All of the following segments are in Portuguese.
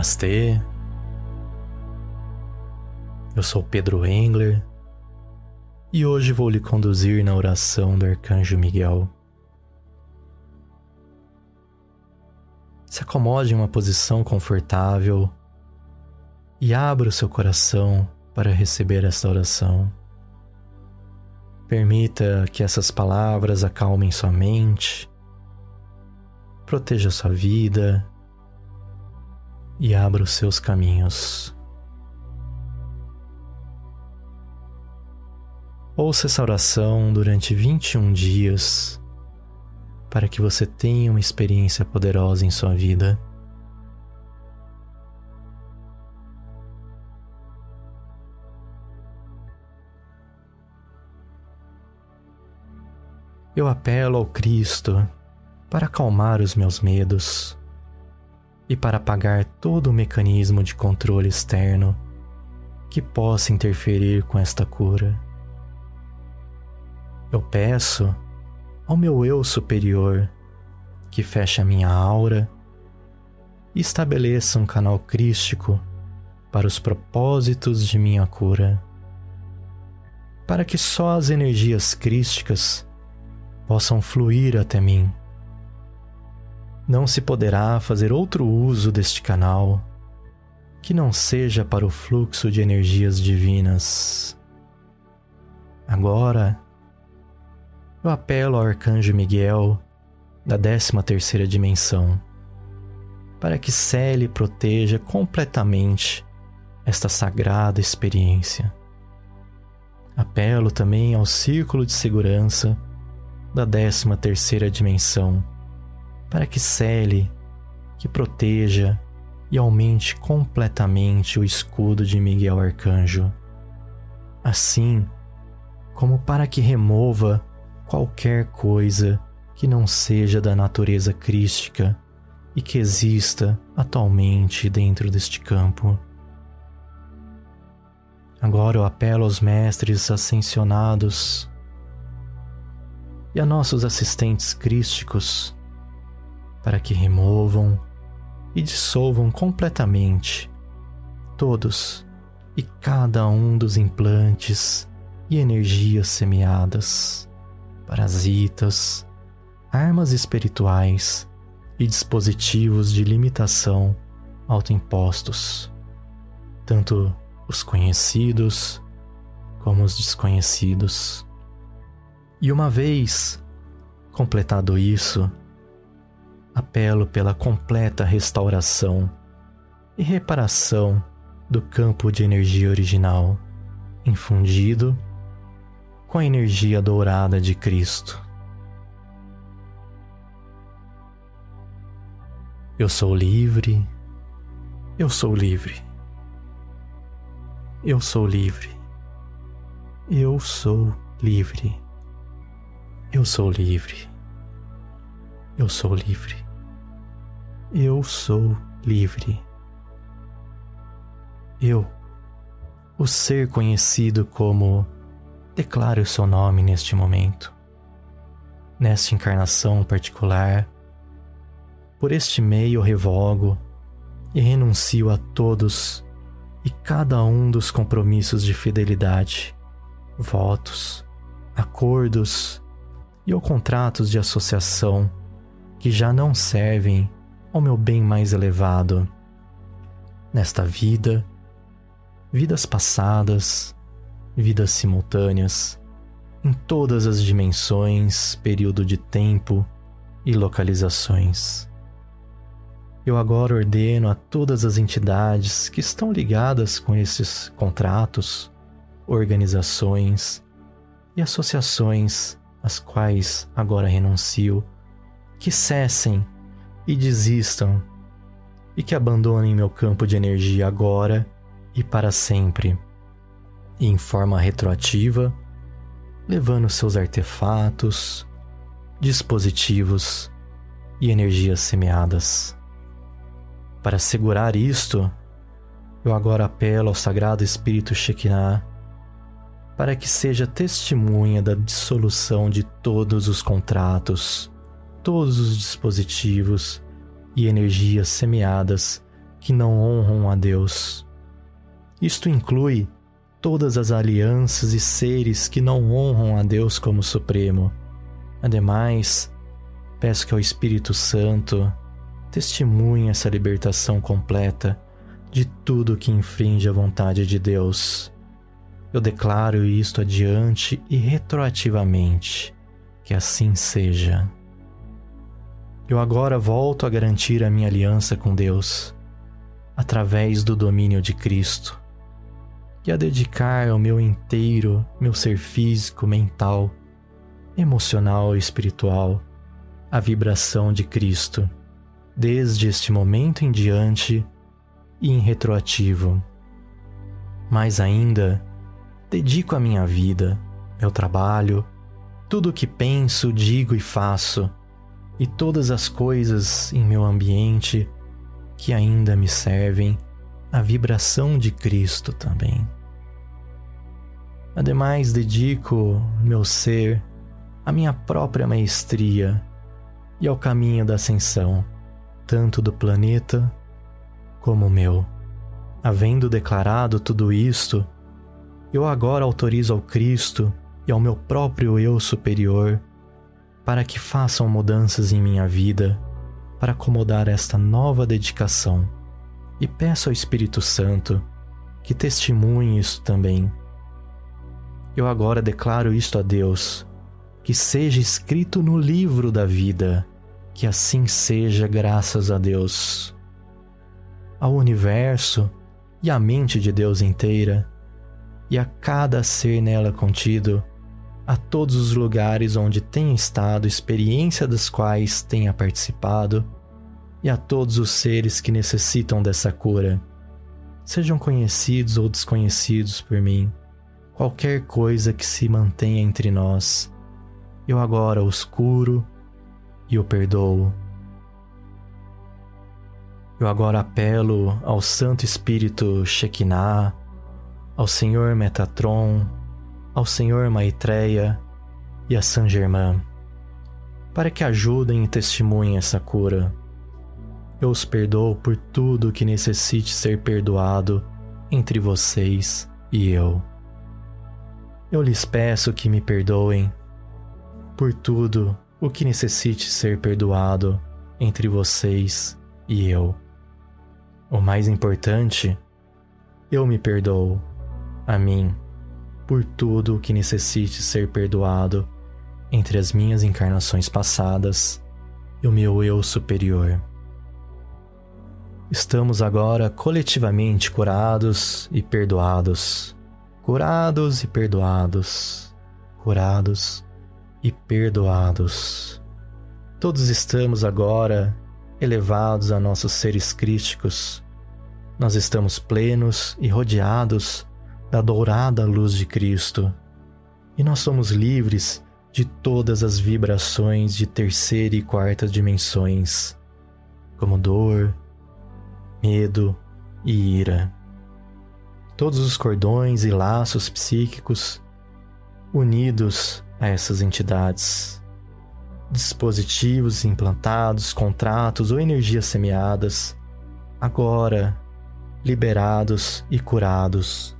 Namastê. Eu sou Pedro Engler e hoje vou lhe conduzir na oração do Arcanjo Miguel. Se acomode em uma posição confortável e abra o seu coração para receber esta oração. Permita que essas palavras acalmem sua mente, proteja sua vida e abra os seus caminhos. Ouça essa oração durante 21 dias para que você tenha uma experiência poderosa em sua vida. Eu apelo ao Cristo para acalmar os meus medos e para apagar todo o mecanismo de controle externo que possa interferir com esta cura. Eu peço ao meu eu superior que feche a minha aura e estabeleça um canal crístico para os propósitos de minha cura, para que só as energias crísticas possam fluir até mim. Não se poderá fazer outro uso deste canal que não seja para o fluxo de energias divinas. Agora, eu apelo ao Arcanjo Miguel da 13 terceira dimensão para que cele e proteja completamente esta sagrada experiência. Apelo também ao círculo de segurança da 13 terceira dimensão para que cele, que proteja e aumente completamente o escudo de Miguel Arcanjo. Assim como para que remova qualquer coisa que não seja da natureza crística e que exista atualmente dentro deste campo. Agora eu apelo aos mestres ascensionados e a nossos assistentes crísticos para que removam e dissolvam completamente todos e cada um dos implantes e energias semeadas parasitas, armas espirituais e dispositivos de limitação autoimpostos, tanto os conhecidos como os desconhecidos. E uma vez completado isso, apelo pela completa restauração e reparação do campo de energia original, infundido com a energia dourada de Cristo. Eu sou livre, eu sou livre, eu sou livre, eu sou livre, eu sou livre, eu sou livre, eu sou livre. Eu, o ser conhecido como declare o seu nome neste momento, nesta encarnação particular. Por este meio revogo e renuncio a todos e cada um dos compromissos de fidelidade, votos, acordos e ou contratos de associação que já não servem ao meu bem mais elevado. Nesta vida, vidas passadas, vidas simultâneas, em todas as dimensões, período de tempo e localizações. Eu agora ordeno a todas as entidades que estão ligadas com esses contratos, organizações e associações às quais agora renuncio, que cessem e desistam e que abandonem meu campo de energia agora e para sempre em forma retroativa, levando seus artefatos, dispositivos e energias semeadas. Para assegurar isto, eu agora apelo ao Sagrado Espírito Shekinah para que seja testemunha da dissolução de todos os contratos, todos os dispositivos e energias semeadas que não honram a Deus. Isto inclui todas as alianças e seres que não honram a Deus como Supremo. Ademais, peço que ao Espírito Santo testemunhe essa libertação completa de tudo que infringe a vontade de Deus. Eu declaro isto adiante e retroativamente, que assim seja. Eu agora volto a garantir a minha aliança com Deus, através do domínio de Cristo, e a dedicar ao meu inteiro, meu ser físico, mental, emocional e espiritual, a vibração de Cristo, desde este momento em diante e em retroativo. Mais ainda, dedico a minha vida, meu trabalho, tudo o que penso, digo e faço, e todas as coisas em meu ambiente que ainda me servem à vibração de Cristo também. Ademais, dedico meu ser à minha própria maestria e ao caminho da ascensão, tanto do planeta como meu. Havendo declarado tudo isto, eu agora autorizo ao Cristo e ao meu próprio eu superior para que façam mudanças em minha vida para acomodar esta nova dedicação e peço ao Espírito Santo que testemunhe isso também. Eu agora declaro isto a Deus, que seja escrito no livro da vida, que assim seja, graças a Deus. Ao universo e à mente de Deus inteira, e a cada ser nela contido, a todos os lugares onde tenha estado, experiência das quais tenha participado, e a todos os seres que necessitam dessa cura, sejam conhecidos ou desconhecidos por mim, qualquer coisa que se mantenha entre nós, eu agora os curo e o perdoo. Eu agora apelo ao Santo Espírito Shekinah, ao Senhor Metatron, ao Senhor Maitreya e a Saint Germain, para que ajudem e testemunhem essa cura. Eu os perdoo por tudo que necessite ser perdoado entre vocês e eu. Eu lhes peço que me perdoem por tudo o que necessite ser perdoado entre vocês e eu. O mais importante, eu me perdoo a mim por tudo o que necessite ser perdoado entre as minhas encarnações passadas e o meu eu superior. Estamos agora coletivamente curados e perdoados. Curados e perdoados. Curados e perdoados. Todos estamos agora elevados a nossos seres crísticos. Nós estamos plenos e rodeados da dourada luz de Cristo. E nós somos livres de todas as vibrações de terceira e quarta dimensões, como dor, medo e ira. Todos os cordões e laços psíquicos unidos a essas entidades. Dispositivos implantados, contratos ou energias semeadas, agora liberados e curados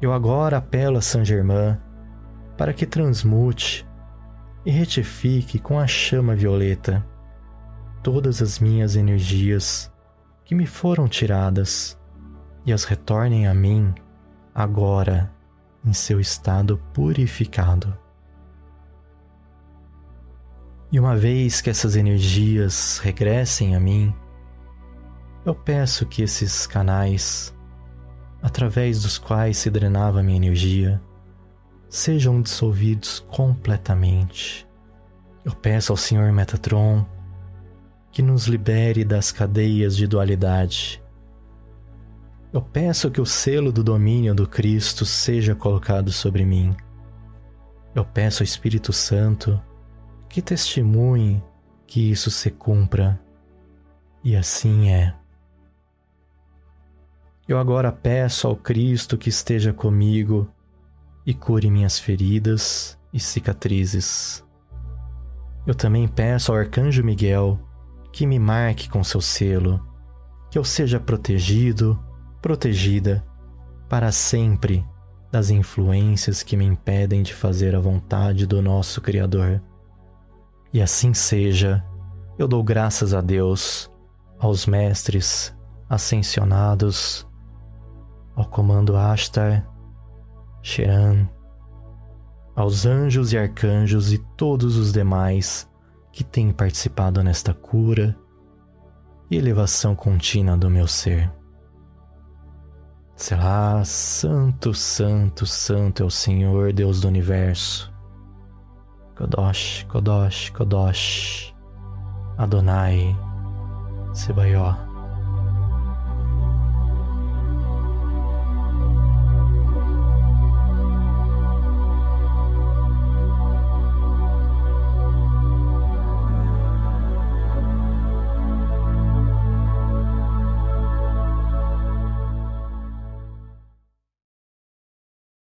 eu agora apelo a Saint Germain para que transmute e retifique com a chama violeta todas as minhas energias que me foram tiradas e as retornem a mim agora em seu estado purificado. E uma vez que essas energias regressem a mim, eu peço que esses canais através dos quais se drenava minha energia, sejam dissolvidos completamente. Eu peço ao Senhor Metatron que nos libere das cadeias de dualidade. Eu peço que o selo do domínio do Cristo seja colocado sobre mim. Eu peço ao Espírito Santo que testemunhe que isso se cumpra. E assim é. Eu agora peço ao Cristo que esteja comigo e cure minhas feridas e cicatrizes. Eu também peço ao Arcanjo Miguel que me marque com seu selo que eu seja protegido, protegida para sempre das influências que me impedem de fazer a vontade do nosso Criador. E assim seja, eu dou graças a Deus, aos mestres ascensionados, ao comando Ashtar, Sheran, aos anjos e arcanjos e todos os demais que têm participado nesta cura e elevação contínua do meu ser. Será santo, santo, santo é o Senhor Deus do universo. Kodosh, Kodosh, Kodosh, Adonai, Sebaió.